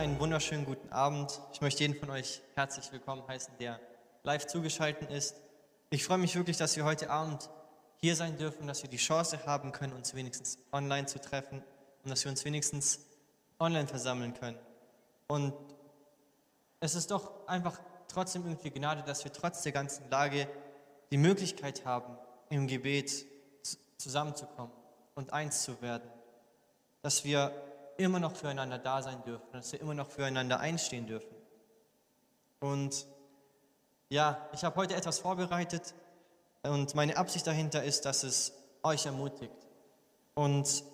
einen wunderschönen guten Abend. Ich möchte jeden von euch herzlich willkommen heißen, der live zugeschaltet ist. Ich freue mich wirklich, dass wir heute Abend hier sein dürfen, dass wir die Chance haben können, uns wenigstens online zu treffen und dass wir uns wenigstens online versammeln können. Und es ist doch einfach trotzdem irgendwie Gnade, dass wir trotz der ganzen Lage die Möglichkeit haben, im Gebet zusammenzukommen und eins zu werden. Dass wir immer noch füreinander da sein dürfen, dass wir immer noch füreinander einstehen dürfen. Und ja, ich habe heute etwas vorbereitet und meine Absicht dahinter ist, dass es euch ermutigt. Und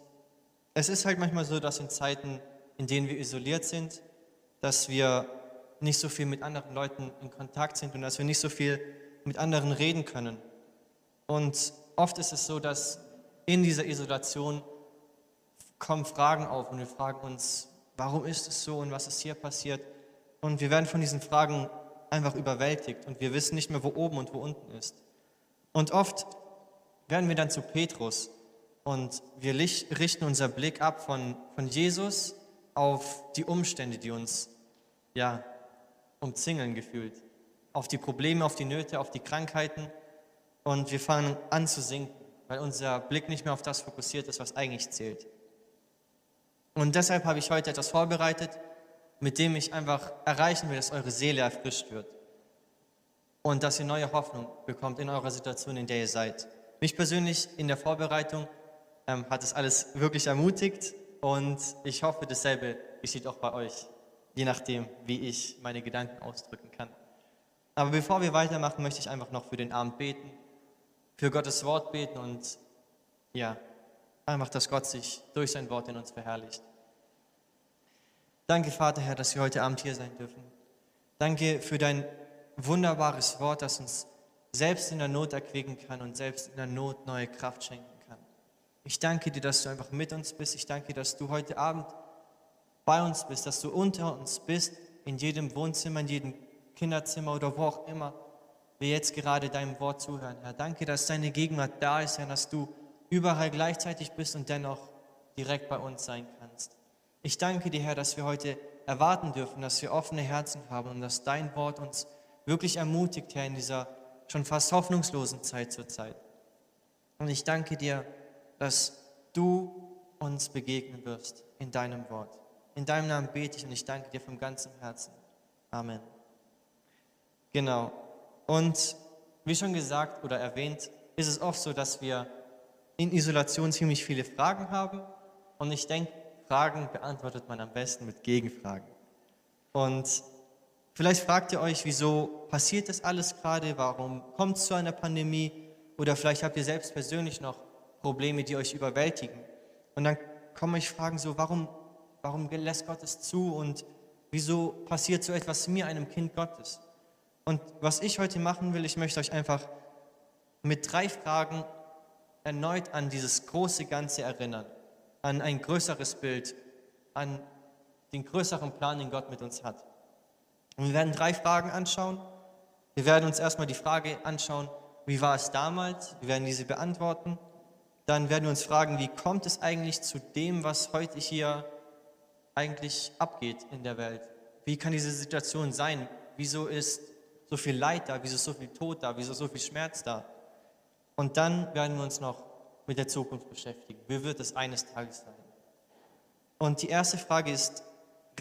es ist halt manchmal so, dass in Zeiten, in denen wir isoliert sind, dass wir nicht so viel mit anderen Leuten in Kontakt sind und dass wir nicht so viel mit anderen reden können. Und oft ist es so, dass in dieser Isolation kommen Fragen auf und wir fragen uns, warum ist es so und was ist hier passiert? Und wir werden von diesen Fragen einfach überwältigt und wir wissen nicht mehr, wo oben und wo unten ist. Und oft werden wir dann zu Petrus und wir richten unser Blick ab von, von Jesus auf die Umstände, die uns ja, umzingeln gefühlt, auf die Probleme, auf die Nöte, auf die Krankheiten und wir fangen an zu sinken, weil unser Blick nicht mehr auf das fokussiert ist, was eigentlich zählt. Und deshalb habe ich heute etwas vorbereitet, mit dem ich einfach erreichen will, dass eure Seele erfrischt wird und dass ihr neue Hoffnung bekommt in eurer Situation, in der ihr seid. Mich persönlich in der Vorbereitung ähm, hat es alles wirklich ermutigt und ich hoffe, dasselbe geschieht auch bei euch, je nachdem, wie ich meine Gedanken ausdrücken kann. Aber bevor wir weitermachen, möchte ich einfach noch für den Abend beten, für Gottes Wort beten und ja, einfach, dass Gott sich durch sein Wort in uns verherrlicht. Danke, Vater Herr, dass wir heute Abend hier sein dürfen. Danke für dein wunderbares Wort, das uns selbst in der Not erquicken kann und selbst in der Not neue Kraft schenken kann. Ich danke dir, dass du einfach mit uns bist. Ich danke dir, dass du heute Abend bei uns bist, dass du unter uns bist, in jedem Wohnzimmer, in jedem Kinderzimmer oder wo auch immer wir jetzt gerade deinem Wort zuhören. Herr, danke, dass deine Gegenwart da ist, Herr, dass du überall gleichzeitig bist und dennoch direkt bei uns sein kannst. Ich danke dir, Herr, dass wir heute erwarten dürfen, dass wir offene Herzen haben und dass dein Wort uns wirklich ermutigt, Herr, in dieser schon fast hoffnungslosen Zeit zur Zeit. Und ich danke dir, dass du uns begegnen wirst in deinem Wort. In deinem Namen bete ich und ich danke dir vom ganzen Herzen. Amen. Genau. Und wie schon gesagt oder erwähnt, ist es oft so, dass wir in Isolation ziemlich viele Fragen haben. Und ich denke, Fragen beantwortet man am besten mit Gegenfragen. Und vielleicht fragt ihr euch, wieso passiert das alles gerade? Warum kommt es zu einer Pandemie? Oder vielleicht habt ihr selbst persönlich noch Probleme, die euch überwältigen. Und dann kommen euch Fragen so, warum, warum lässt Gott es zu? Und wieso passiert so etwas mir, einem Kind Gottes? Und was ich heute machen will, ich möchte euch einfach mit drei Fragen erneut an dieses große Ganze erinnern, an ein größeres Bild, an den größeren Plan, den Gott mit uns hat. Und wir werden drei Fragen anschauen. Wir werden uns erstmal die Frage anschauen, wie war es damals? Wir werden diese beantworten. Dann werden wir uns fragen, wie kommt es eigentlich zu dem, was heute hier eigentlich abgeht in der Welt? Wie kann diese Situation sein? Wieso ist so viel Leid da? Wieso ist so viel Tod da? Wieso ist so viel Schmerz da? Und dann werden wir uns noch mit der Zukunft beschäftigen. Wie wird es eines Tages sein? Und die erste Frage ist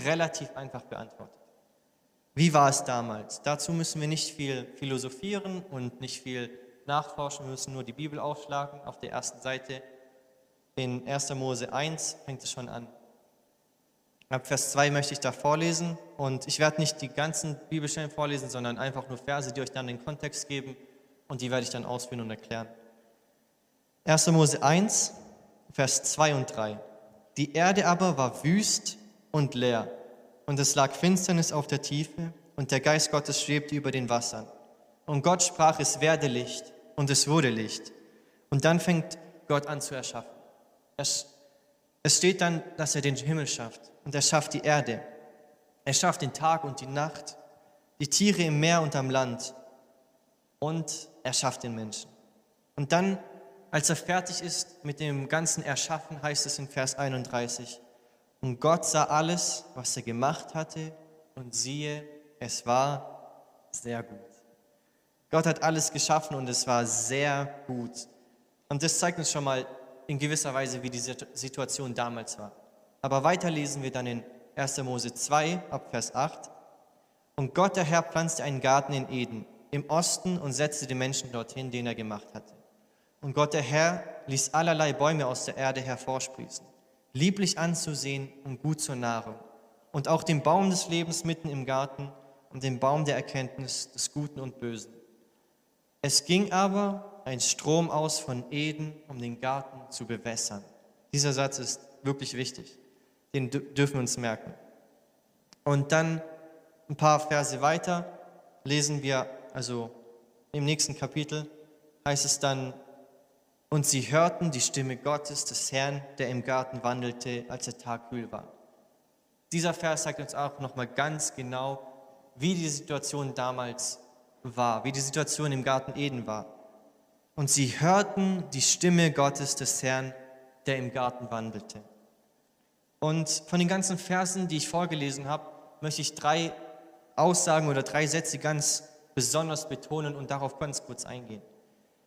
relativ einfach beantwortet. Wie war es damals? Dazu müssen wir nicht viel philosophieren und nicht viel nachforschen. Wir müssen nur die Bibel aufschlagen. Auf der ersten Seite in 1. Mose 1 fängt es schon an. Ab Vers 2 möchte ich da vorlesen und ich werde nicht die ganzen Bibelstellen vorlesen, sondern einfach nur Verse, die euch dann den Kontext geben und die werde ich dann ausführen und erklären. 1. Mose 1, Vers 2 und 3. Die Erde aber war wüst und leer, und es lag Finsternis auf der Tiefe, und der Geist Gottes schwebte über den Wassern. Und Gott sprach, es werde Licht, und es wurde Licht. Und dann fängt Gott an zu erschaffen. Es, es steht dann, dass er den Himmel schafft, und er schafft die Erde. Er schafft den Tag und die Nacht, die Tiere im Meer und am Land, und er schafft den Menschen. Und dann, als er fertig ist mit dem ganzen Erschaffen, heißt es in Vers 31, Und Gott sah alles, was er gemacht hatte, und siehe, es war sehr gut. Gott hat alles geschaffen und es war sehr gut. Und das zeigt uns schon mal in gewisser Weise, wie die Situation damals war. Aber weiter lesen wir dann in 1. Mose 2 ab Vers 8. Und Gott der Herr pflanzte einen Garten in Eden im Osten und setzte den Menschen dorthin, den er gemacht hatte. Und Gott der Herr ließ allerlei Bäume aus der Erde hervorsprießen, lieblich anzusehen und gut zur Nahrung. Und auch den Baum des Lebens mitten im Garten und den Baum der Erkenntnis des Guten und Bösen. Es ging aber ein Strom aus von Eden, um den Garten zu bewässern. Dieser Satz ist wirklich wichtig. Den dürfen wir uns merken. Und dann ein paar Verse weiter lesen wir, also im nächsten Kapitel heißt es dann, und sie hörten die Stimme Gottes, des Herrn, der im Garten wandelte, als der Tag kühl war. Dieser Vers sagt uns auch nochmal ganz genau, wie die Situation damals war, wie die Situation im Garten Eden war. Und sie hörten die Stimme Gottes des Herrn, der im Garten wandelte. Und von den ganzen Versen, die ich vorgelesen habe, möchte ich drei Aussagen oder drei Sätze ganz besonders betonen und darauf ganz kurz eingehen.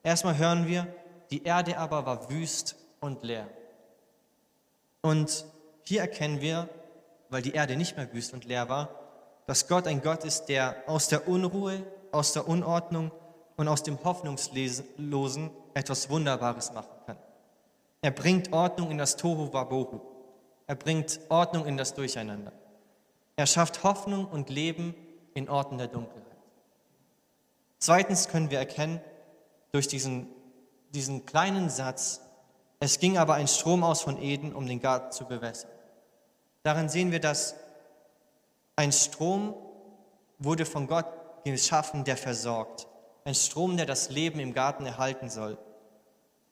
Erstmal hören wir, die Erde aber war wüst und leer. Und hier erkennen wir, weil die Erde nicht mehr wüst und leer war, dass Gott ein Gott ist, der aus der Unruhe, aus der Unordnung und aus dem Hoffnungslosen etwas Wunderbares machen kann. Er bringt Ordnung in das Tohu Wabohu. Er bringt Ordnung in das Durcheinander. Er schafft Hoffnung und Leben in Orten der Dunkelheit. Zweitens können wir erkennen, durch diesen, diesen kleinen Satz, es ging aber ein Strom aus von Eden, um den Garten zu bewässern. Darin sehen wir, dass ein Strom wurde von Gott geschaffen, der versorgt. Ein Strom, der das Leben im Garten erhalten soll.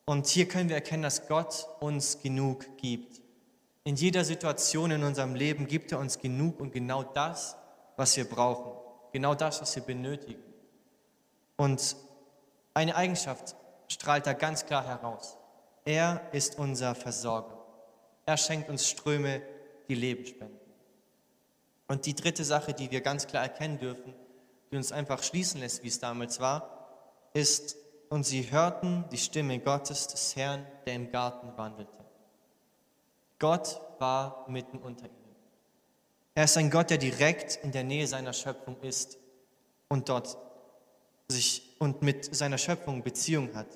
Und hier können wir erkennen, dass Gott uns genug gibt. In jeder Situation in unserem Leben gibt er uns genug und genau das, was wir brauchen. Genau das, was wir benötigen. Und eine Eigenschaft strahlt da ganz klar heraus. Er ist unser Versorger. Er schenkt uns Ströme, die Leben spenden. Und die dritte Sache, die wir ganz klar erkennen dürfen, die uns einfach schließen lässt, wie es damals war, ist, und sie hörten die Stimme Gottes des Herrn, der im Garten wandelte. Gott war mitten unter ihnen. Er ist ein Gott, der direkt in der Nähe seiner Schöpfung ist und dort sich und mit seiner Schöpfung Beziehung hat.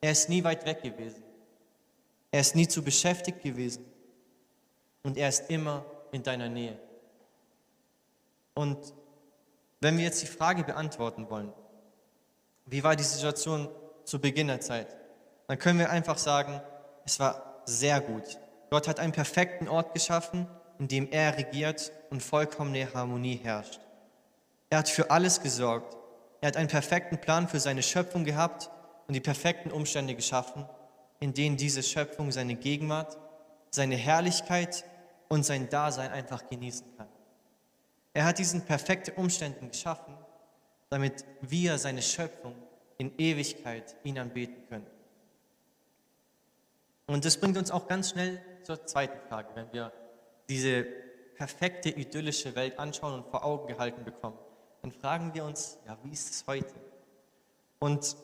Er ist nie weit weg gewesen. Er ist nie zu beschäftigt gewesen. Und er ist immer in deiner Nähe. Und wenn wir jetzt die Frage beantworten wollen, wie war die Situation zu Beginn der Zeit, dann können wir einfach sagen, es war sehr gut. Gott hat einen perfekten Ort geschaffen, in dem er regiert und vollkommene Harmonie herrscht. Er hat für alles gesorgt. Er hat einen perfekten Plan für seine Schöpfung gehabt und die perfekten Umstände geschaffen, in denen diese Schöpfung seine Gegenwart, seine Herrlichkeit und sein Dasein einfach genießen kann. Er hat diesen perfekten Umständen geschaffen, damit wir seine Schöpfung in Ewigkeit ihn anbeten können. Und das bringt uns auch ganz schnell zur zweiten Frage, wenn wir diese perfekte idyllische Welt anschauen und vor Augen gehalten bekommen, dann fragen wir uns, ja, wie ist es heute? Und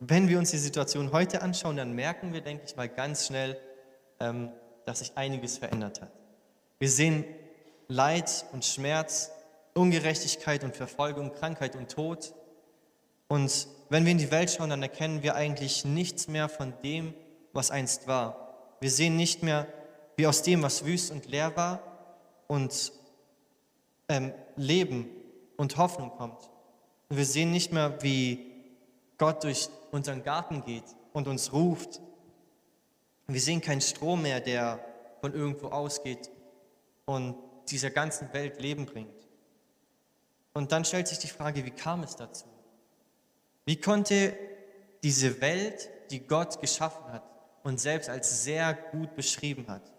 wenn wir uns die Situation heute anschauen, dann merken wir, denke ich mal, ganz schnell, ähm, dass sich einiges verändert hat. Wir sehen Leid und Schmerz, Ungerechtigkeit und Verfolgung, Krankheit und Tod. Und wenn wir in die Welt schauen, dann erkennen wir eigentlich nichts mehr von dem, was einst war. Wir sehen nicht mehr wie aus dem, was wüst und leer war, und ähm, Leben und Hoffnung kommt. Und wir sehen nicht mehr, wie Gott durch unseren Garten geht und uns ruft. Wir sehen keinen Strom mehr, der von irgendwo ausgeht und dieser ganzen Welt Leben bringt. Und dann stellt sich die Frage, wie kam es dazu? Wie konnte diese Welt, die Gott geschaffen hat und selbst als sehr gut beschrieben hat,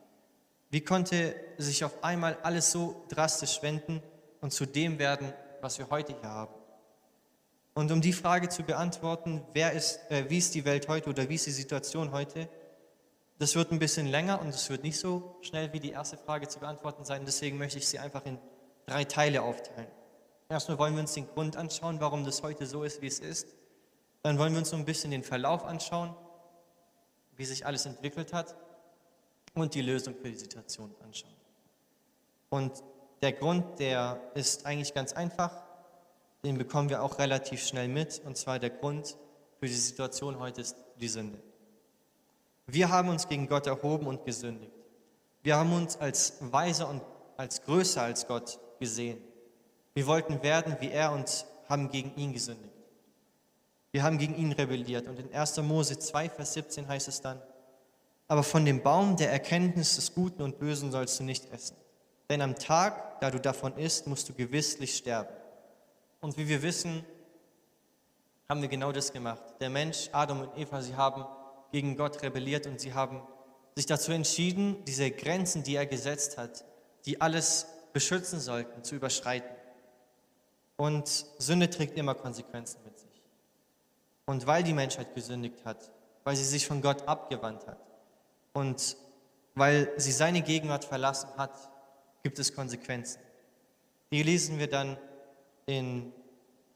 wie konnte sich auf einmal alles so drastisch wenden und zu dem werden, was wir heute hier haben? Und um die Frage zu beantworten, wer ist, äh, wie ist die Welt heute oder wie ist die Situation heute, Das wird ein bisschen länger und es wird nicht so schnell wie die erste Frage zu beantworten sein. Deswegen möchte ich sie einfach in drei Teile aufteilen. Erstmal wollen wir uns den Grund anschauen, warum das heute so ist, wie es ist. Dann wollen wir uns so ein bisschen den Verlauf anschauen, wie sich alles entwickelt hat und die Lösung für die Situation anschauen. Und der Grund, der ist eigentlich ganz einfach, den bekommen wir auch relativ schnell mit, und zwar der Grund für die Situation heute ist die Sünde. Wir haben uns gegen Gott erhoben und gesündigt. Wir haben uns als weiser und als größer als Gott gesehen. Wir wollten werden wie er und haben gegen ihn gesündigt. Wir haben gegen ihn rebelliert. Und in 1. Mose 2, Vers 17 heißt es dann, aber von dem Baum der Erkenntnis des Guten und Bösen sollst du nicht essen. Denn am Tag, da du davon isst, musst du gewisslich sterben. Und wie wir wissen, haben wir genau das gemacht. Der Mensch, Adam und Eva, sie haben gegen Gott rebelliert und sie haben sich dazu entschieden, diese Grenzen, die er gesetzt hat, die alles beschützen sollten, zu überschreiten. Und Sünde trägt immer Konsequenzen mit sich. Und weil die Menschheit gesündigt hat, weil sie sich von Gott abgewandt hat und weil sie seine Gegenwart verlassen hat, gibt es Konsequenzen. Die lesen wir dann in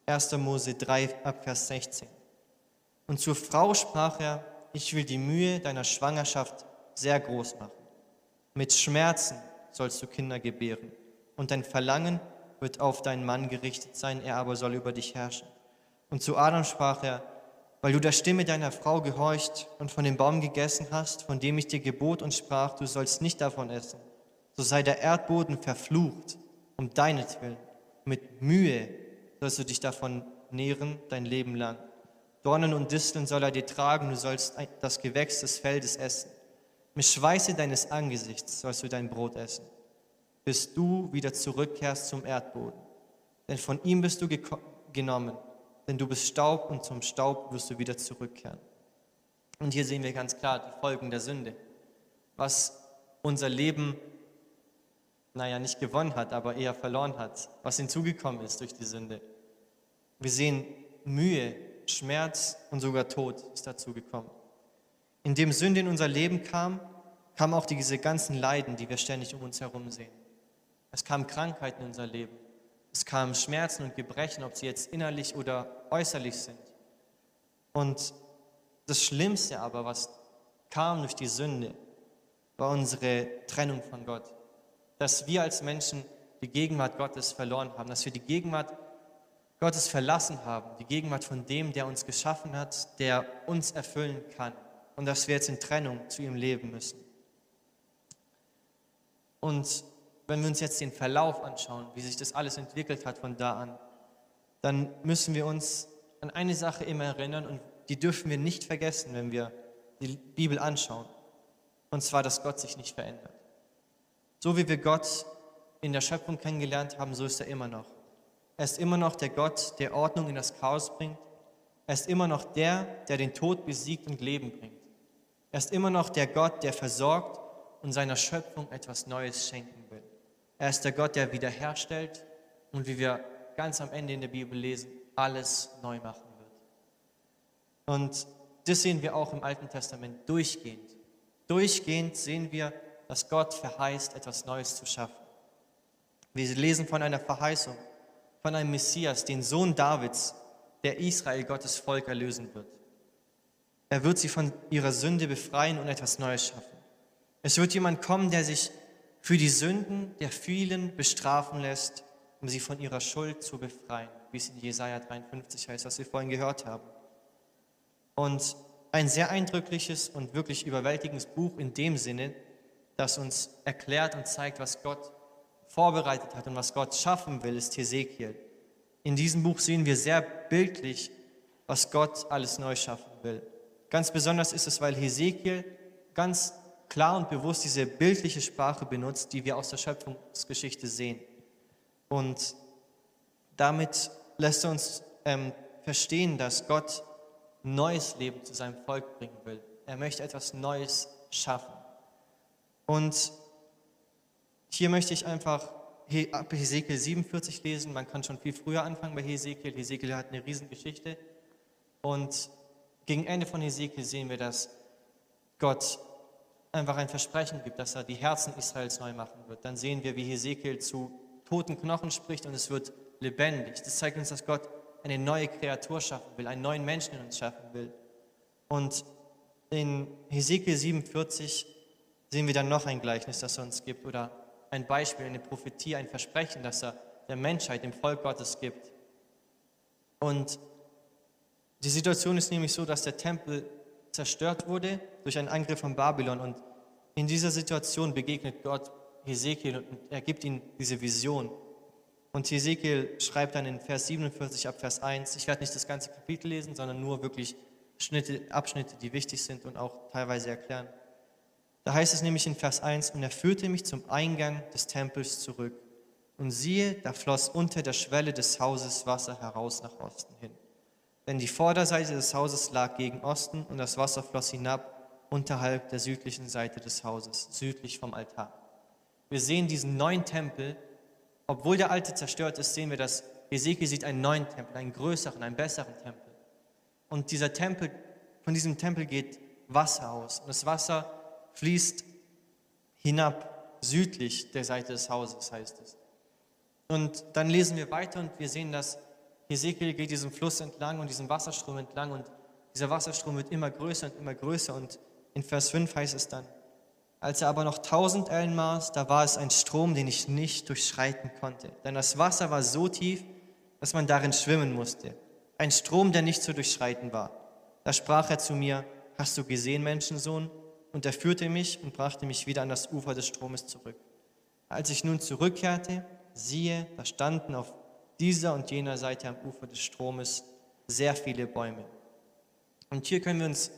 1. Mose 3 ab Vers 16. Und zur Frau sprach er, ich will die Mühe deiner Schwangerschaft sehr groß machen. Mit Schmerzen sollst du Kinder gebären und dein Verlangen wird auf deinen Mann gerichtet sein, er aber soll über dich herrschen. Und zu Adam sprach er, weil du der Stimme deiner Frau gehorcht und von dem Baum gegessen hast, von dem ich dir gebot und sprach, du sollst nicht davon essen, so sei der Erdboden verflucht um deinetwillen. Mit Mühe sollst du dich davon nähren dein Leben lang. Dornen und Disteln soll er dir tragen, du sollst das Gewächs des Feldes essen. Mit Schweiße deines Angesichts sollst du dein Brot essen, bis du wieder zurückkehrst zum Erdboden. Denn von ihm bist du genommen, denn du bist Staub und zum Staub wirst du wieder zurückkehren. Und hier sehen wir ganz klar die Folgen der Sünde, was unser Leben naja, nicht gewonnen hat, aber eher verloren hat, was hinzugekommen ist durch die Sünde. Wir sehen Mühe, Schmerz und sogar Tod ist dazu gekommen. Indem Sünde in unser Leben kam, kamen auch diese ganzen Leiden, die wir ständig um uns herum sehen. Es kamen Krankheiten in unser Leben. Es kamen Schmerzen und Gebrechen, ob sie jetzt innerlich oder äußerlich sind. Und das Schlimmste aber, was kam durch die Sünde, war unsere Trennung von Gott dass wir als Menschen die Gegenwart Gottes verloren haben, dass wir die Gegenwart Gottes verlassen haben, die Gegenwart von dem, der uns geschaffen hat, der uns erfüllen kann und dass wir jetzt in Trennung zu ihm leben müssen. Und wenn wir uns jetzt den Verlauf anschauen, wie sich das alles entwickelt hat von da an, dann müssen wir uns an eine Sache immer erinnern und die dürfen wir nicht vergessen, wenn wir die Bibel anschauen. Und zwar, dass Gott sich nicht verändert. So wie wir Gott in der Schöpfung kennengelernt haben, so ist er immer noch. Er ist immer noch der Gott, der Ordnung in das Chaos bringt. Er ist immer noch der, der den Tod besiegt und Leben bringt. Er ist immer noch der Gott, der versorgt und seiner Schöpfung etwas Neues schenken will. Er ist der Gott, der wiederherstellt und wie wir ganz am Ende in der Bibel lesen, alles neu machen wird. Und das sehen wir auch im Alten Testament durchgehend. Durchgehend sehen wir, dass Gott verheißt, etwas Neues zu schaffen. Wir lesen von einer Verheißung, von einem Messias, den Sohn Davids, der Israel, Gottes Volk, erlösen wird. Er wird sie von ihrer Sünde befreien und etwas Neues schaffen. Es wird jemand kommen, der sich für die Sünden der vielen bestrafen lässt, um sie von ihrer Schuld zu befreien, wie es in Jesaja 53 heißt, was wir vorhin gehört haben. Und ein sehr eindrückliches und wirklich überwältigendes Buch in dem Sinne, das uns erklärt und zeigt, was Gott vorbereitet hat und was Gott schaffen will, ist Hesekiel. In diesem Buch sehen wir sehr bildlich, was Gott alles neu schaffen will. Ganz besonders ist es, weil Hesekiel ganz klar und bewusst diese bildliche Sprache benutzt, die wir aus der Schöpfungsgeschichte sehen. Und damit lässt er uns ähm, verstehen, dass Gott neues Leben zu seinem Volk bringen will. Er möchte etwas Neues schaffen. Und hier möchte ich einfach Hesekiel 47 lesen. Man kann schon viel früher anfangen bei Hesekiel. Hesekiel hat eine Riesengeschichte. Und gegen Ende von Hesekiel sehen wir, dass Gott einfach ein Versprechen gibt, dass er die Herzen Israels neu machen wird. Dann sehen wir, wie Hesekiel zu toten Knochen spricht und es wird lebendig. Das zeigt uns, dass Gott eine neue Kreatur schaffen will, einen neuen Menschen in uns schaffen will. Und in Hesekiel 47 sehen wir dann noch ein Gleichnis, das er uns gibt oder ein Beispiel, eine Prophetie, ein Versprechen, das er der Menschheit, dem Volk Gottes gibt. Und die Situation ist nämlich so, dass der Tempel zerstört wurde durch einen Angriff von Babylon. Und in dieser Situation begegnet Gott Hesekiel und er gibt ihm diese Vision. Und Hesekiel schreibt dann in Vers 47 ab Vers 1, ich werde nicht das ganze Kapitel lesen, sondern nur wirklich Schnitte, Abschnitte, die wichtig sind und auch teilweise erklären. Da heißt es nämlich in Vers 1, und er führte mich zum Eingang des Tempels zurück. Und siehe, da floss unter der Schwelle des Hauses Wasser heraus nach Osten hin. Denn die Vorderseite des Hauses lag gegen Osten und das Wasser floss hinab unterhalb der südlichen Seite des Hauses, südlich vom Altar. Wir sehen diesen neuen Tempel. Obwohl der alte zerstört ist, sehen wir, dass Ezekiel sieht einen neuen Tempel, einen größeren, einen besseren Tempel. Und dieser Tempel, von diesem Tempel geht Wasser aus. Und das Wasser fließt hinab südlich der Seite des Hauses, heißt es. Und dann lesen wir weiter und wir sehen, dass Ezekiel geht diesen Fluss entlang und diesen Wasserstrom entlang und dieser Wasserstrom wird immer größer und immer größer und in Vers 5 heißt es dann, als er aber noch tausend Ellen maß, da war es ein Strom, den ich nicht durchschreiten konnte, denn das Wasser war so tief, dass man darin schwimmen musste, ein Strom, der nicht zu durchschreiten war. Da sprach er zu mir, hast du gesehen, Menschensohn? Und er führte mich und brachte mich wieder an das Ufer des Stromes zurück. Als ich nun zurückkehrte, siehe, da standen auf dieser und jener Seite am Ufer des Stromes sehr viele Bäume. Und hier können wir uns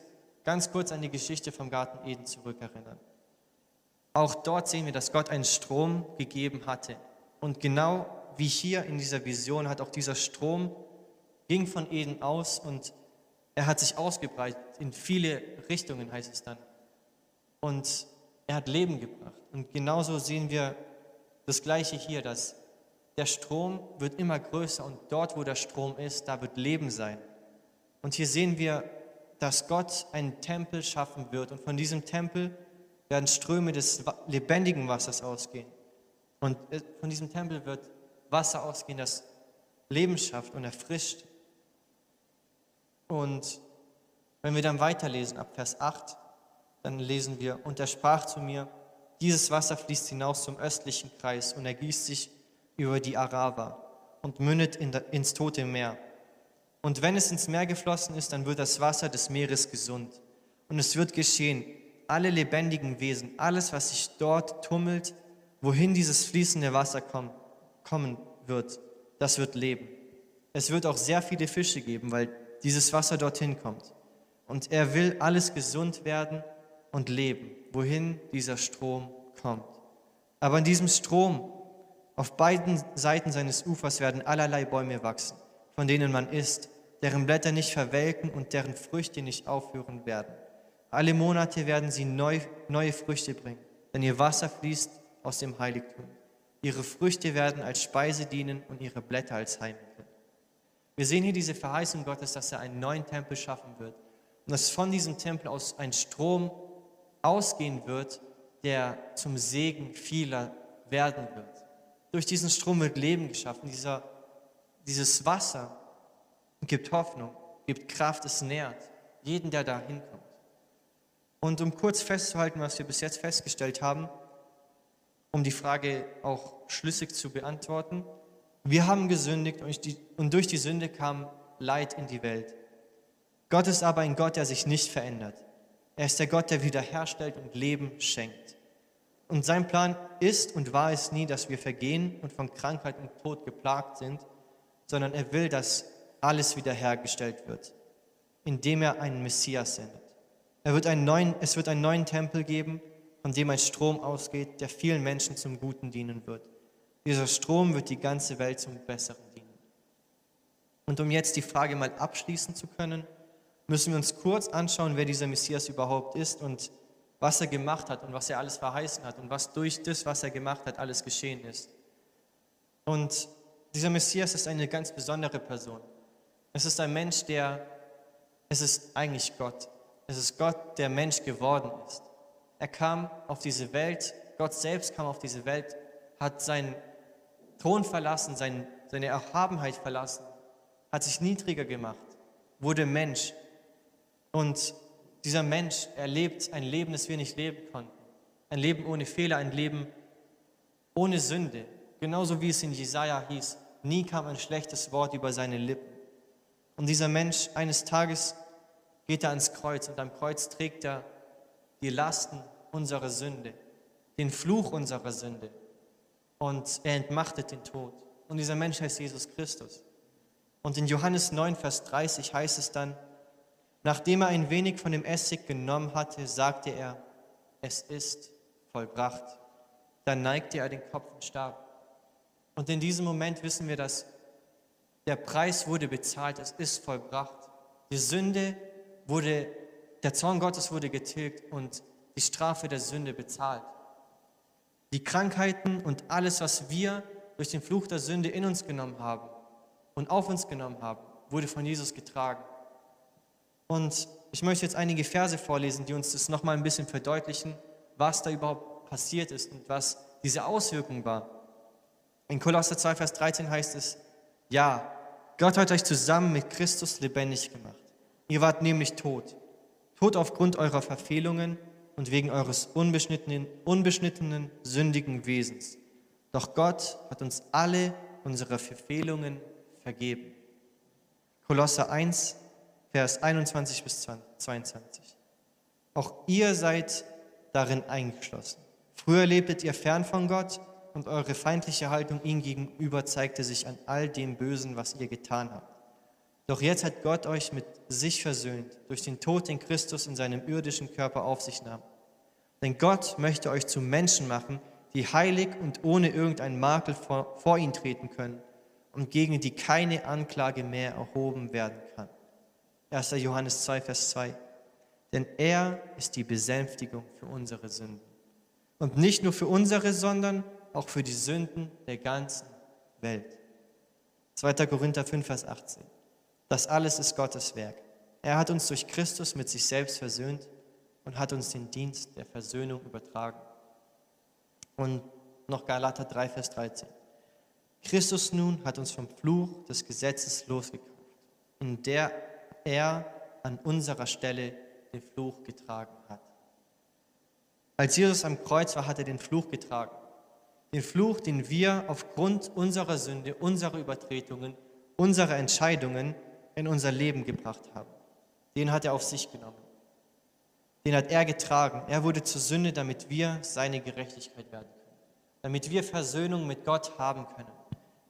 ganz kurz an die Geschichte vom Garten Eden zurückerinnern. Auch dort sehen wir, dass Gott einen Strom gegeben hatte. Und genau wie hier in dieser Vision hat auch dieser Strom ging von Eden aus und er hat sich ausgebreitet in viele Richtungen, heißt es dann. Und er hat Leben gebracht. Und genauso sehen wir das Gleiche hier, dass der Strom wird immer größer und dort, wo der Strom ist, da wird Leben sein. Und hier sehen wir, dass Gott einen Tempel schaffen wird und von diesem Tempel werden Ströme des lebendigen Wassers ausgehen. Und äh, von diesem Tempel wird Wasser ausgehen, das Leben schafft und erfrischt. Und wenn wir dann weiterlesen ab Vers 8, dann lesen wir, und er sprach zu mir, dieses Wasser fließt hinaus zum östlichen Kreis und ergießt sich über die Arava und mündet in ins tote Meer. Und wenn es ins Meer geflossen ist, dann wird das Wasser des Meeres gesund. Und es wird geschehen, alle lebendigen Wesen, alles, was sich dort tummelt, wohin dieses fließende Wasser kommt, kommen wird, das wird leben. Es wird auch sehr viele Fische geben, weil dieses Wasser dorthin kommt. Und er will alles gesund werden und leben, wohin dieser Strom kommt. Aber in diesem Strom auf beiden Seiten seines Ufers werden allerlei Bäume wachsen, von denen man isst, deren Blätter nicht verwelken und deren Früchte nicht aufhören werden. Alle Monate werden sie neu, neue Früchte bringen, denn ihr Wasser fließt aus dem Heiligtum. Ihre Früchte werden als Speise dienen und ihre Blätter als Heilmittel. Wir sehen hier diese Verheißung Gottes, dass er einen neuen Tempel schaffen wird und dass von diesem Tempel aus ein Strom ausgehen wird, der zum Segen vieler werden wird. Durch diesen Strom wird Leben geschaffen. Dieser, dieses Wasser gibt Hoffnung, gibt Kraft, es nährt jeden, der da hinkommt. Und um kurz festzuhalten, was wir bis jetzt festgestellt haben, um die Frage auch schlüssig zu beantworten, wir haben gesündigt und durch die Sünde kam Leid in die Welt. Gott ist aber ein Gott, der sich nicht verändert. Er ist der Gott, der wiederherstellt und Leben schenkt. Und sein Plan ist und war es nie, dass wir vergehen und von Krankheit und Tod geplagt sind, sondern er will, dass alles wiederhergestellt wird, indem er einen Messias sendet. Er wird einen neuen, es wird einen neuen Tempel geben, von dem ein Strom ausgeht, der vielen Menschen zum Guten dienen wird. Dieser Strom wird die ganze Welt zum Besseren dienen. Und um jetzt die Frage mal abschließen zu können, müssen wir uns kurz anschauen, wer dieser Messias überhaupt ist und was er gemacht hat und was er alles verheißen hat und was durch das, was er gemacht hat, alles geschehen ist. Und dieser Messias ist eine ganz besondere Person. Es ist ein Mensch, der, es ist eigentlich Gott. Es ist Gott, der Mensch geworden ist. Er kam auf diese Welt, Gott selbst kam auf diese Welt, hat seinen Thron verlassen, sein, seine Erhabenheit verlassen, hat sich niedriger gemacht, wurde Mensch. Und dieser Mensch erlebt ein Leben, das wir nicht leben konnten. Ein Leben ohne Fehler, ein Leben ohne Sünde. Genauso wie es in Jesaja hieß, nie kam ein schlechtes Wort über seine Lippen. Und dieser Mensch, eines Tages geht er ans Kreuz und am Kreuz trägt er die Lasten unserer Sünde, den Fluch unserer Sünde. Und er entmachtet den Tod. Und dieser Mensch heißt Jesus Christus. Und in Johannes 9, Vers 30 heißt es dann, nachdem er ein wenig von dem Essig genommen hatte, sagte er, es ist vollbracht. Dann neigte er den Kopf und starb. Und in diesem Moment wissen wir, dass der Preis wurde bezahlt, es ist vollbracht. Die Sünde wurde, der Zorn Gottes wurde getilgt und die Strafe der Sünde bezahlt. Die Krankheiten und alles, was wir durch den Fluch der Sünde in uns genommen haben und auf uns genommen haben, wurde von Jesus getragen. Und ich möchte jetzt einige Verse vorlesen, die uns das nochmal ein bisschen verdeutlichen, was da überhaupt passiert ist und was diese Auswirkung war. In Kolosser 2, Vers 13 heißt es, ja, Gott hat euch zusammen mit Christus lebendig gemacht. Ihr wart nämlich tot, tot aufgrund eurer Verfehlungen und wegen eures unbeschnittenen, unbeschnittenen, sündigen Wesens. Doch Gott hat uns alle unsere Verfehlungen vergeben. Kolosser 1, Vers 21 bis 22. Auch ihr seid darin eingeschlossen. Früher lebtet ihr fern von Gott und eure feindliche Haltung ihm gegenüber zeigte sich an all dem Bösen, was ihr getan habt. Doch jetzt hat Gott euch mit sich versöhnt durch den Tod, den Christus in seinem irdischen Körper auf sich nahm. Denn Gott möchte euch zu Menschen machen, die heilig und ohne irgendeinen Makel vor, vor ihn treten können und gegen die keine Anklage mehr erhoben werden kann. 1. Johannes 2, Vers 2. Denn er ist die Besänftigung für unsere Sünden. Und nicht nur für unsere, sondern auch für die Sünden der ganzen Welt. 2. Korinther 5, Vers 18. Das alles ist Gottes Werk. Er hat uns durch Christus mit sich selbst versöhnt und hat uns den Dienst der Versöhnung übertragen. Und noch Galater 3, Vers 13. Christus nun hat uns vom Fluch des Gesetzes losgekauft, in der er an unserer Stelle den Fluch getragen hat. Als Jesus am Kreuz war, hat er den Fluch getragen. Den Fluch, den wir aufgrund unserer Sünde, unserer Übertretungen, unserer Entscheidungen in unser Leben gebracht haben. Den hat er auf sich genommen. Den hat er getragen. Er wurde zur Sünde, damit wir seine Gerechtigkeit werden können. Damit wir Versöhnung mit Gott haben können.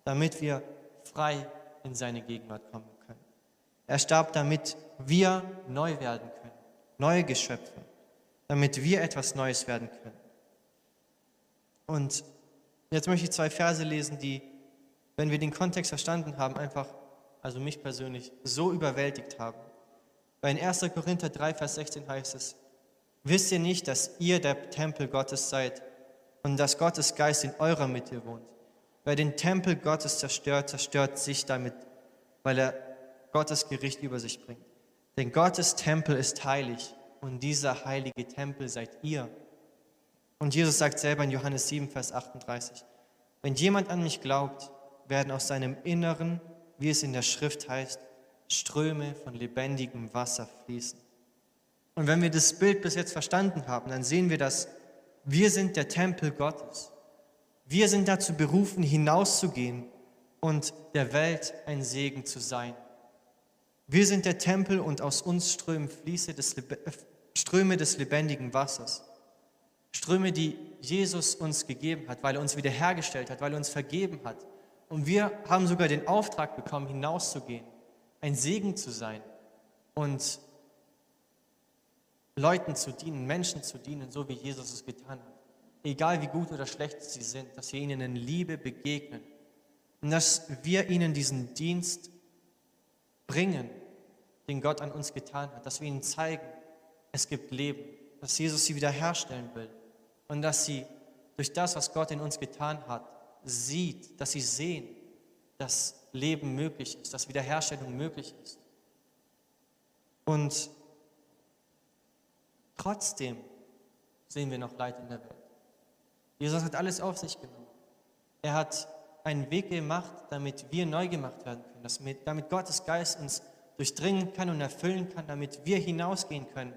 Damit wir frei in seine Gegenwart kommen. Er starb, damit wir neu werden können. Neue Geschöpfe. Damit wir etwas Neues werden können. Und jetzt möchte ich zwei Verse lesen, die, wenn wir den Kontext verstanden haben, einfach also mich persönlich, so überwältigt haben. Weil in 1. Korinther 3, Vers 16 heißt es, wisst ihr nicht, dass ihr der Tempel Gottes seid und dass Gottes Geist in eurer Mitte wohnt? Wer den Tempel Gottes zerstört, zerstört sich damit, weil er Gottes Gericht über sich bringt. Denn Gottes Tempel ist heilig und dieser heilige Tempel seid ihr. Und Jesus sagt selber in Johannes 7, Vers 38, wenn jemand an mich glaubt, werden aus seinem Inneren wie es in der Schrift heißt, Ströme von lebendigem Wasser fließen. Und wenn wir das Bild bis jetzt verstanden haben, dann sehen wir, dass wir sind der Tempel Gottes. Wir sind dazu berufen, hinauszugehen und der Welt ein Segen zu sein. Wir sind der Tempel und aus uns strömen Fließe des Ströme des lebendigen Wassers. Ströme, die Jesus uns gegeben hat, weil er uns wiederhergestellt hat, weil er uns vergeben hat, und wir haben sogar den Auftrag bekommen, hinauszugehen, ein Segen zu sein und Leuten zu dienen, Menschen zu dienen, so wie Jesus es getan hat. Egal wie gut oder schlecht sie sind, dass wir ihnen in Liebe begegnen und dass wir ihnen diesen Dienst bringen, den Gott an uns getan hat, dass wir ihnen zeigen, es gibt Leben, dass Jesus sie wiederherstellen will und dass sie durch das, was Gott in uns getan hat, sieht, dass sie sehen, dass Leben möglich ist, dass Wiederherstellung möglich ist. Und trotzdem sehen wir noch Leid in der Welt. Jesus hat alles auf sich genommen. Er hat einen Weg gemacht, damit wir neu gemacht werden können, damit Gottes Geist uns durchdringen kann und erfüllen kann, damit wir hinausgehen können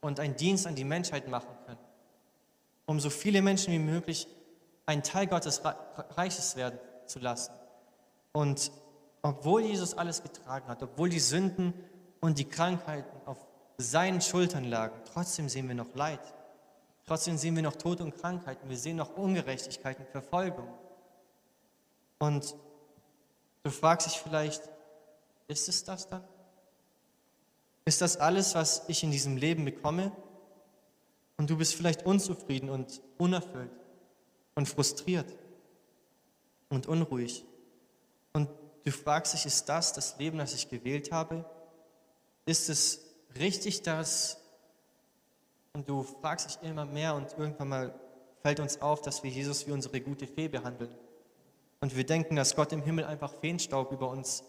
und einen Dienst an die Menschheit machen können, um so viele Menschen wie möglich ein Teil Gottes Reiches werden zu lassen. Und obwohl Jesus alles getragen hat, obwohl die Sünden und die Krankheiten auf seinen Schultern lagen, trotzdem sehen wir noch Leid. Trotzdem sehen wir noch Tod und Krankheiten. Wir sehen noch Ungerechtigkeiten, Verfolgung. Und du fragst dich vielleicht, ist es das dann? Ist das alles, was ich in diesem Leben bekomme? Und du bist vielleicht unzufrieden und unerfüllt und frustriert und unruhig. Und du fragst dich, ist das das Leben, das ich gewählt habe? Ist es richtig, dass... Und du fragst dich immer mehr und irgendwann mal fällt uns auf, dass wir Jesus wie unsere gute Fee behandeln. Und wir denken, dass Gott im Himmel einfach Feenstaub über uns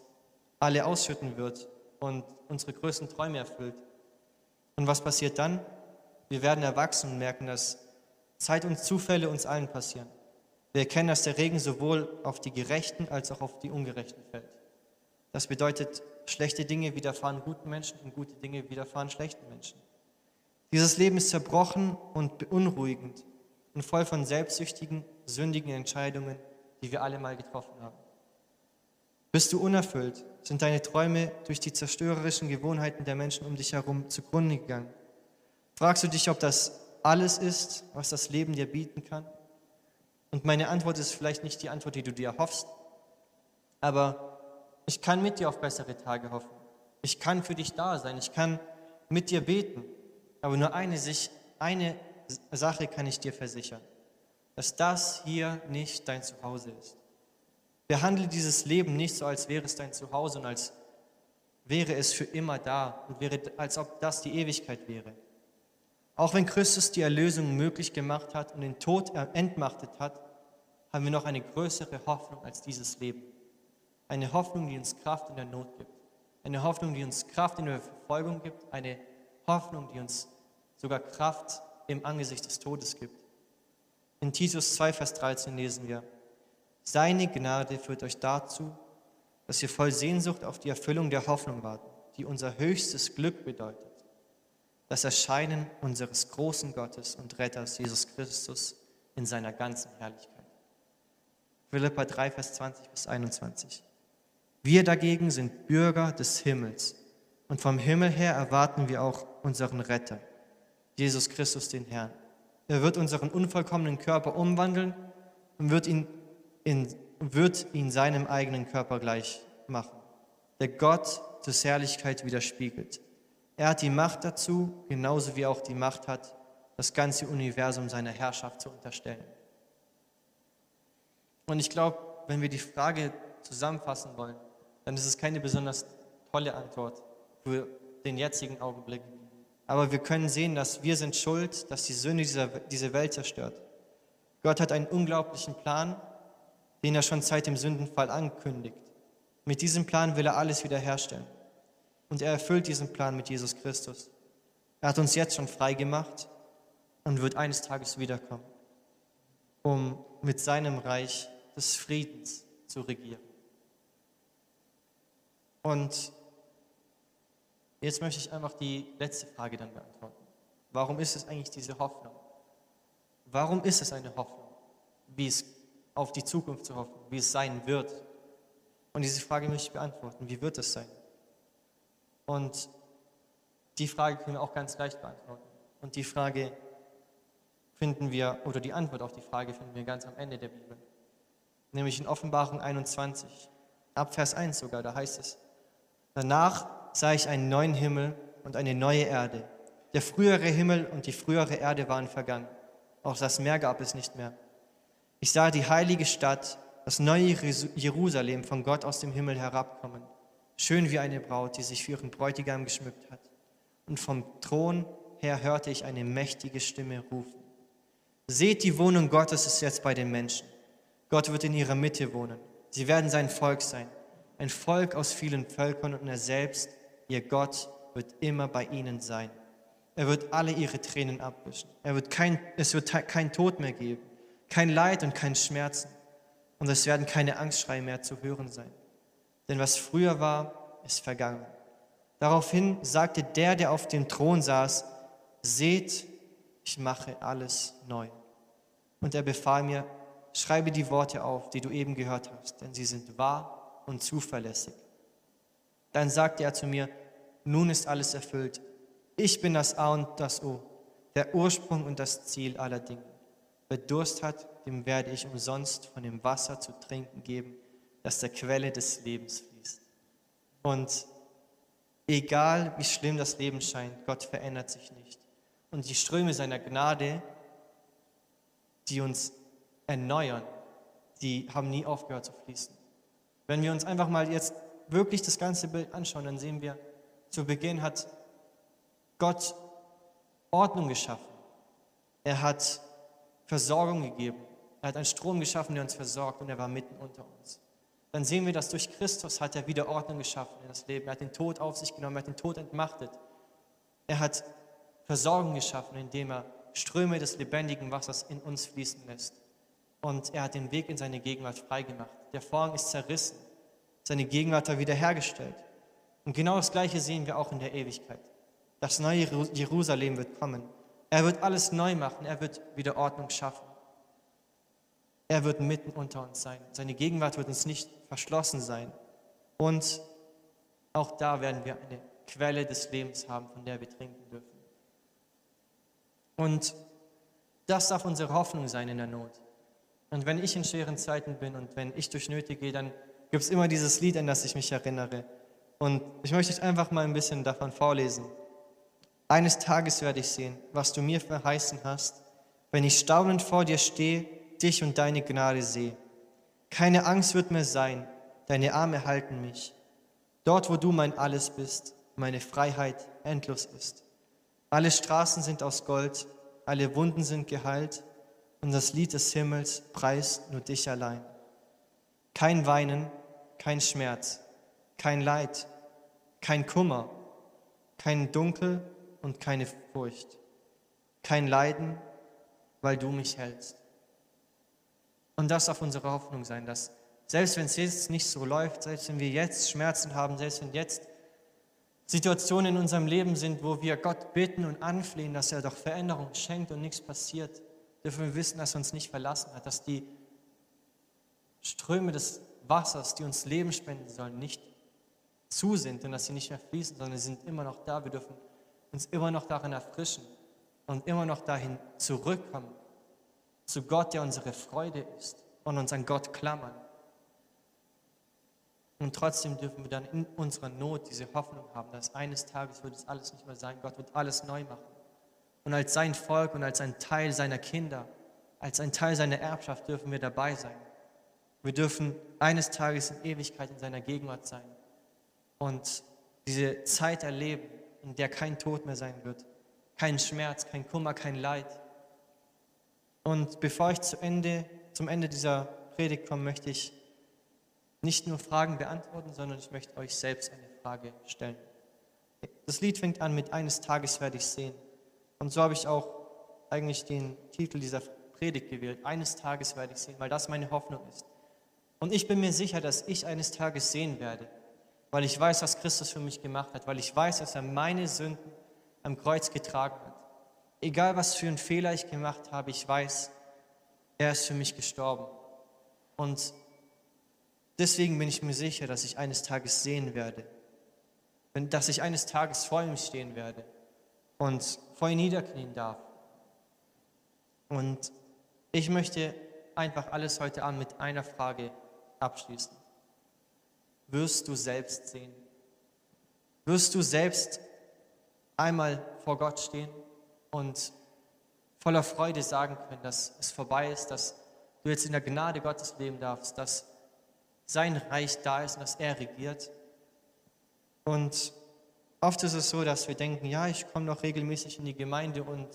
alle ausschütten wird und unsere größten Träume erfüllt. Und was passiert dann? Wir werden erwachsen und merken, dass Zeit und Zufälle uns allen passieren. Wir erkennen, dass der Regen sowohl auf die Gerechten als auch auf die Ungerechten fällt. Das bedeutet, schlechte Dinge widerfahren guten Menschen und gute Dinge widerfahren schlechten Menschen. Dieses Leben ist zerbrochen und beunruhigend und voll von selbstsüchtigen, sündigen Entscheidungen, die wir alle mal getroffen haben. Bist du unerfüllt? Sind deine Träume durch die zerstörerischen Gewohnheiten der Menschen um dich herum zugrunde gegangen? Fragst du dich, ob das alles ist, was das Leben dir bieten kann? Und meine Antwort ist vielleicht nicht die Antwort, die du dir erhoffst, aber ich kann mit dir auf bessere Tage hoffen. Ich kann für dich da sein. Ich kann mit dir beten. Aber nur eine, eine Sache kann ich dir versichern, dass das hier nicht dein Zuhause ist. Behandle dieses Leben nicht so, als wäre es dein Zuhause und als wäre es für immer da und wäre, als ob das die Ewigkeit wäre. Auch wenn Christus die Erlösung möglich gemacht hat und den Tod entmachtet hat, haben wir noch eine größere Hoffnung als dieses Leben. Eine Hoffnung, die uns Kraft in der Not gibt. Eine Hoffnung, die uns Kraft in der Verfolgung gibt. Eine Hoffnung, die uns sogar Kraft im Angesicht des Todes gibt. In Titus 2, Vers 13 lesen wir, seine Gnade führt euch dazu, dass ihr voll Sehnsucht auf die Erfüllung der Hoffnung warten, die unser höchstes Glück bedeutet, das Erscheinen unseres großen Gottes und Retters Jesus Christus in seiner ganzen Herrlichkeit. Philippa 3, Vers 20 bis 21. Wir dagegen sind Bürger des Himmels und vom Himmel her erwarten wir auch unseren Retter, Jesus Christus den Herrn. Er wird unseren unvollkommenen Körper umwandeln und wird ihn in, wird ihn seinem eigenen Körper gleich machen, der Gott des Herrlichkeit widerspiegelt. Er hat die Macht dazu, genauso wie er auch die Macht hat, das ganze Universum seiner Herrschaft zu unterstellen. Und ich glaube, wenn wir die Frage zusammenfassen wollen, dann ist es keine besonders tolle Antwort für den jetzigen Augenblick. Aber wir können sehen, dass wir sind schuld, dass die Sünde dieser, diese Welt zerstört. Gott hat einen unglaublichen Plan den er schon seit dem Sündenfall ankündigt. Mit diesem Plan will er alles wiederherstellen. Und er erfüllt diesen Plan mit Jesus Christus. Er hat uns jetzt schon frei gemacht und wird eines Tages wiederkommen, um mit seinem Reich des Friedens zu regieren. Und jetzt möchte ich einfach die letzte Frage dann beantworten. Warum ist es eigentlich diese Hoffnung? Warum ist es eine Hoffnung, wie es auf die Zukunft zu hoffen, wie es sein wird. Und diese Frage möchte ich beantworten. Wie wird es sein? Und die Frage können wir auch ganz leicht beantworten. Und die Frage finden wir, oder die Antwort auf die Frage finden wir ganz am Ende der Bibel. Nämlich in Offenbarung 21, ab Vers 1 sogar, da heißt es, danach sah ich einen neuen Himmel und eine neue Erde. Der frühere Himmel und die frühere Erde waren vergangen. Auch das Meer gab es nicht mehr. Ich sah die heilige Stadt, das neue Jerusalem von Gott aus dem Himmel herabkommen, schön wie eine Braut, die sich für ihren Bräutigam geschmückt hat. Und vom Thron her hörte ich eine mächtige Stimme rufen. Seht, die Wohnung Gottes ist jetzt bei den Menschen. Gott wird in ihrer Mitte wohnen. Sie werden sein Volk sein, ein Volk aus vielen Völkern und er selbst, ihr Gott, wird immer bei ihnen sein. Er wird alle ihre Tränen abwischen. Er wird kein, es wird kein Tod mehr geben, kein Leid und kein Schmerzen. Und es werden keine Angstschreie mehr zu hören sein. Denn was früher war, ist vergangen. Daraufhin sagte der, der auf dem Thron saß, seht, ich mache alles neu. Und er befahl mir, schreibe die Worte auf, die du eben gehört hast, denn sie sind wahr und zuverlässig. Dann sagte er zu mir, nun ist alles erfüllt. Ich bin das A und das O, der Ursprung und das Ziel aller Dinge. Wer Durst hat, dem werde ich umsonst von dem Wasser zu trinken geben, das der Quelle des Lebens fließt. Und egal wie schlimm das Leben scheint, Gott verändert sich nicht. Und die Ströme seiner Gnade, die uns erneuern, die haben nie aufgehört zu fließen. Wenn wir uns einfach mal jetzt wirklich das ganze Bild anschauen, dann sehen wir, zu Beginn hat Gott Ordnung geschaffen. Er hat Versorgung gegeben. Er hat einen Strom geschaffen, der uns versorgt und er war mitten unter uns. Dann sehen wir, dass durch Christus hat er wieder Ordnung geschaffen in das Leben. Er hat den Tod auf sich genommen, er hat den Tod entmachtet. Er hat Versorgung geschaffen, indem er Ströme des lebendigen Wassers in uns fließen lässt. Und er hat den Weg in seine Gegenwart freigemacht. Der Vorhang ist zerrissen. Seine Gegenwart hat wiederhergestellt. Und genau das Gleiche sehen wir auch in der Ewigkeit. Das neue Jerusalem wird kommen. Er wird alles neu machen. Er wird wieder Ordnung schaffen. Er wird mitten unter uns sein. Seine Gegenwart wird uns nicht verschlossen sein. Und auch da werden wir eine Quelle des Lebens haben, von der wir trinken dürfen. Und das darf unsere Hoffnung sein in der Not. Und wenn ich in schweren Zeiten bin und wenn ich durch Nöte gehe, dann gibt es immer dieses Lied, an das ich mich erinnere. Und ich möchte euch einfach mal ein bisschen davon vorlesen. Eines Tages werde ich sehen, was du mir verheißen hast, wenn ich staunend vor dir stehe, dich und deine Gnade sehe. Keine Angst wird mehr sein, deine Arme halten mich. Dort, wo du mein Alles bist, meine Freiheit endlos ist. Alle Straßen sind aus Gold, alle Wunden sind geheilt, und das Lied des Himmels preist nur dich allein. Kein Weinen, kein Schmerz, kein Leid, kein Kummer, kein Dunkel und keine Furcht, kein Leiden, weil du mich hältst. Und das darf unsere Hoffnung sein, dass selbst wenn es jetzt nicht so läuft, selbst wenn wir jetzt Schmerzen haben, selbst wenn jetzt Situationen in unserem Leben sind, wo wir Gott bitten und anflehen, dass er doch Veränderung schenkt und nichts passiert, dürfen wir wissen, dass er uns nicht verlassen hat, dass die Ströme des Wassers, die uns Leben spenden sollen, nicht zu sind und dass sie nicht mehr fließen, sondern sie sind immer noch da. Wir dürfen uns immer noch darin erfrischen und immer noch dahin zurückkommen, zu Gott, der unsere Freude ist und uns an Gott klammern. Und trotzdem dürfen wir dann in unserer Not diese Hoffnung haben, dass eines Tages wird es alles nicht mehr sein. Gott wird alles neu machen. Und als sein Volk und als ein Teil seiner Kinder, als ein Teil seiner Erbschaft dürfen wir dabei sein. Wir dürfen eines Tages in Ewigkeit in seiner Gegenwart sein und diese Zeit erleben, in der kein Tod mehr sein wird, kein Schmerz, kein Kummer, kein Leid. Und bevor ich zu Ende, zum Ende dieser Predigt komme, möchte ich nicht nur Fragen beantworten, sondern ich möchte euch selbst eine Frage stellen. Das Lied fängt an mit Eines Tages werde ich sehen. Und so habe ich auch eigentlich den Titel dieser Predigt gewählt. Eines Tages werde ich sehen, weil das meine Hoffnung ist. Und ich bin mir sicher, dass ich eines Tages sehen werde, weil ich weiß, was Christus für mich gemacht hat, weil ich weiß, dass er meine Sünden am Kreuz getragen hat. Egal, was für einen Fehler ich gemacht habe, ich weiß, er ist für mich gestorben. Und deswegen bin ich mir sicher, dass ich eines Tages sehen werde, dass ich eines Tages vor ihm stehen werde und vor ihm niederknien darf. Und ich möchte einfach alles heute Abend mit einer Frage abschließen. Wirst du selbst sehen? Wirst du selbst einmal vor Gott stehen und voller Freude sagen können, dass es vorbei ist, dass du jetzt in der Gnade Gottes leben darfst, dass sein Reich da ist und dass er regiert? Und Oft ist es so, dass wir denken, ja, ich komme doch regelmäßig in die Gemeinde und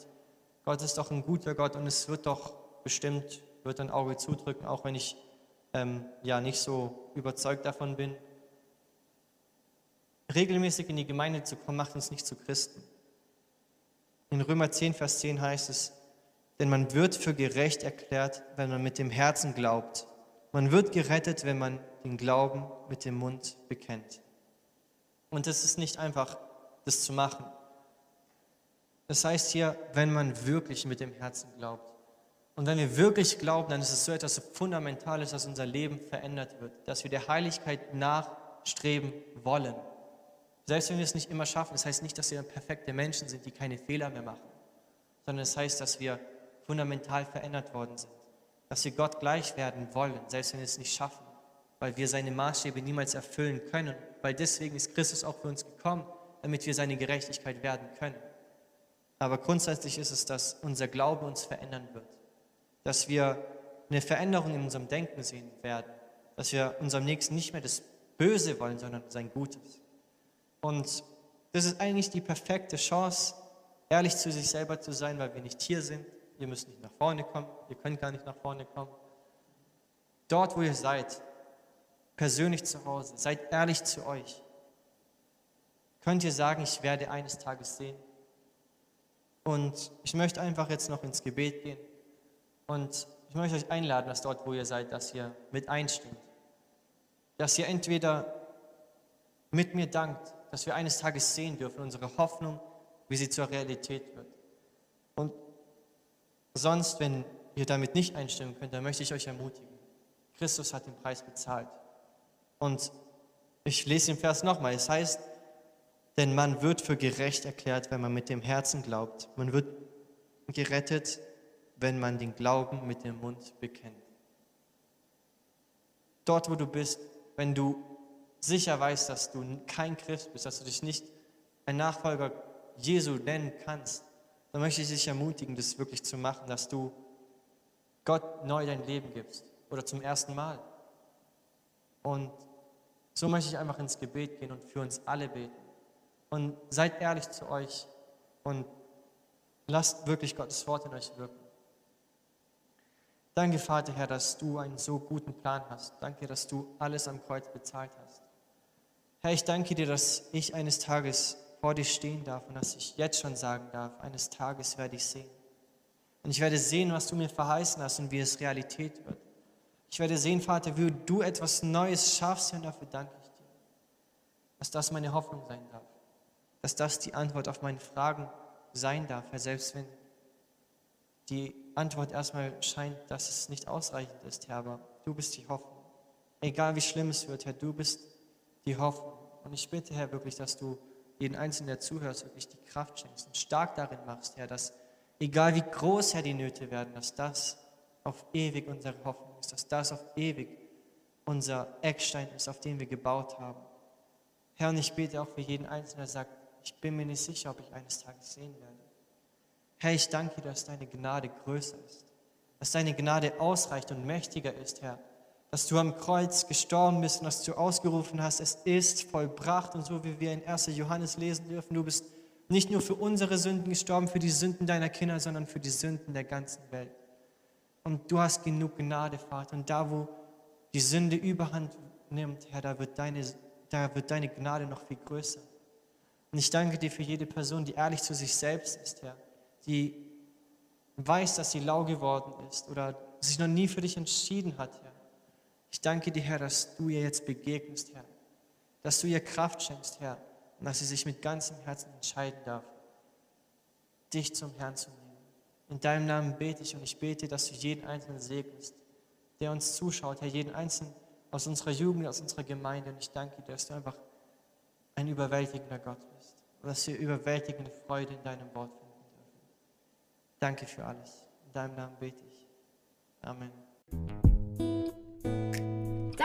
Gott ist doch ein guter Gott und es wird doch bestimmt, wird ein Auge zudrücken, auch wenn ich ähm, ja nicht so überzeugt davon bin. Regelmäßig in die Gemeinde zu kommen, macht uns nicht zu Christen. In Römer 10, Vers 10 heißt es, denn man wird für gerecht erklärt, wenn man mit dem Herzen glaubt. Man wird gerettet, wenn man den Glauben mit dem Mund bekennt. Und es ist nicht einfach, das zu machen. Das heißt hier, wenn man wirklich mit dem Herzen glaubt. Und wenn wir wirklich glauben, dann ist es so etwas Fundamentales, dass unser Leben verändert wird, dass wir der Heiligkeit nachstreben wollen. Selbst wenn wir es nicht immer schaffen, das heißt nicht, dass wir perfekte Menschen sind, die keine Fehler mehr machen, sondern es das heißt, dass wir fundamental verändert worden sind. Dass wir Gott gleich werden wollen, selbst wenn wir es nicht schaffen, weil wir seine Maßstäbe niemals erfüllen können. Weil deswegen ist Christus auch für uns gekommen, damit wir seine Gerechtigkeit werden können. Aber grundsätzlich ist es, dass unser Glaube uns verändern wird. Dass wir eine Veränderung in unserem Denken sehen werden. Dass wir unserem Nächsten nicht mehr das Böse wollen, sondern sein Gutes. Und das ist eigentlich die perfekte Chance, ehrlich zu sich selber zu sein, weil wir nicht hier sind. Ihr müsst nicht nach vorne kommen, ihr könnt gar nicht nach vorne kommen. Dort, wo ihr seid, persönlich zu Hause, seid ehrlich zu euch. Könnt ihr sagen, ich werde eines Tages sehen? Und ich möchte einfach jetzt noch ins Gebet gehen. Und ich möchte euch einladen, dass dort, wo ihr seid, dass ihr mit einstimmt. Dass ihr entweder mit mir dankt, dass wir eines Tages sehen dürfen, unsere Hoffnung, wie sie zur Realität wird. Und sonst, wenn ihr damit nicht einstimmen könnt, dann möchte ich euch ermutigen. Christus hat den Preis bezahlt. Und ich lese den Vers nochmal. Es heißt, denn man wird für gerecht erklärt, wenn man mit dem Herzen glaubt. Man wird gerettet, wenn man den Glauben mit dem Mund bekennt. Dort, wo du bist, wenn du sicher weißt, dass du kein Christ bist, dass du dich nicht ein Nachfolger Jesu nennen kannst, dann möchte ich dich ermutigen, das wirklich zu machen, dass du Gott neu dein Leben gibst oder zum ersten Mal. Und so möchte ich einfach ins Gebet gehen und für uns alle beten. Und seid ehrlich zu euch und lasst wirklich Gottes Wort in euch wirken. Danke, Vater, Herr, dass du einen so guten Plan hast. Danke, dass du alles am Kreuz bezahlt hast. Herr, ich danke dir, dass ich eines Tages vor dir stehen darf und dass ich jetzt schon sagen darf, eines Tages werde ich sehen. Und ich werde sehen, was du mir verheißen hast und wie es Realität wird. Ich werde sehen, Vater, wie du etwas Neues schaffst und dafür danke ich dir. Dass das meine Hoffnung sein darf. Dass das die Antwort auf meine Fragen sein darf, Herr, selbst wenn die Antwort erstmal scheint, dass es nicht ausreichend ist, Herr, aber du bist die Hoffnung. Egal wie schlimm es wird, Herr, du bist die Hoffnung. Und ich bitte, Herr, wirklich, dass du jeden Einzelnen, der zuhört, wirklich die Kraft schenkst und stark darin machst, Herr, dass egal wie groß, Herr, die Nöte werden, dass das auf ewig unsere Hoffnung ist, dass das auf ewig unser Eckstein ist, auf den wir gebaut haben. Herr, und ich bete auch für jeden Einzelnen, der sagt, ich bin mir nicht sicher, ob ich eines Tages sehen werde. Herr, ich danke dir, dass deine Gnade größer ist, dass deine Gnade ausreicht und mächtiger ist, Herr, dass du am Kreuz gestorben bist und dass du ausgerufen hast, es ist vollbracht. Und so wie wir in 1. Johannes lesen dürfen, du bist nicht nur für unsere Sünden gestorben, für die Sünden deiner Kinder, sondern für die Sünden der ganzen Welt. Und du hast genug Gnade, Vater. Und da, wo die Sünde überhand nimmt, Herr, da wird deine, da wird deine Gnade noch viel größer. Und ich danke dir für jede Person, die ehrlich zu sich selbst ist, Herr, die weiß, dass sie lau geworden ist oder sich noch nie für dich entschieden hat, Herr. Ich danke dir, Herr, dass du ihr jetzt begegnest, Herr. Dass du ihr Kraft schenkst, Herr. Und dass sie sich mit ganzem Herzen entscheiden darf, dich zum Herrn zu nehmen. In deinem Namen bete ich und ich bete, dass du jeden Einzelnen segnest, der uns zuschaut, Herr, jeden Einzelnen aus unserer Jugend, aus unserer Gemeinde. Und ich danke dir, dass du einfach ein überwältigender Gott bist und dass wir überwältigende Freude in deinem Wort finden dürfen. Danke für alles. In deinem Namen bete ich. Amen.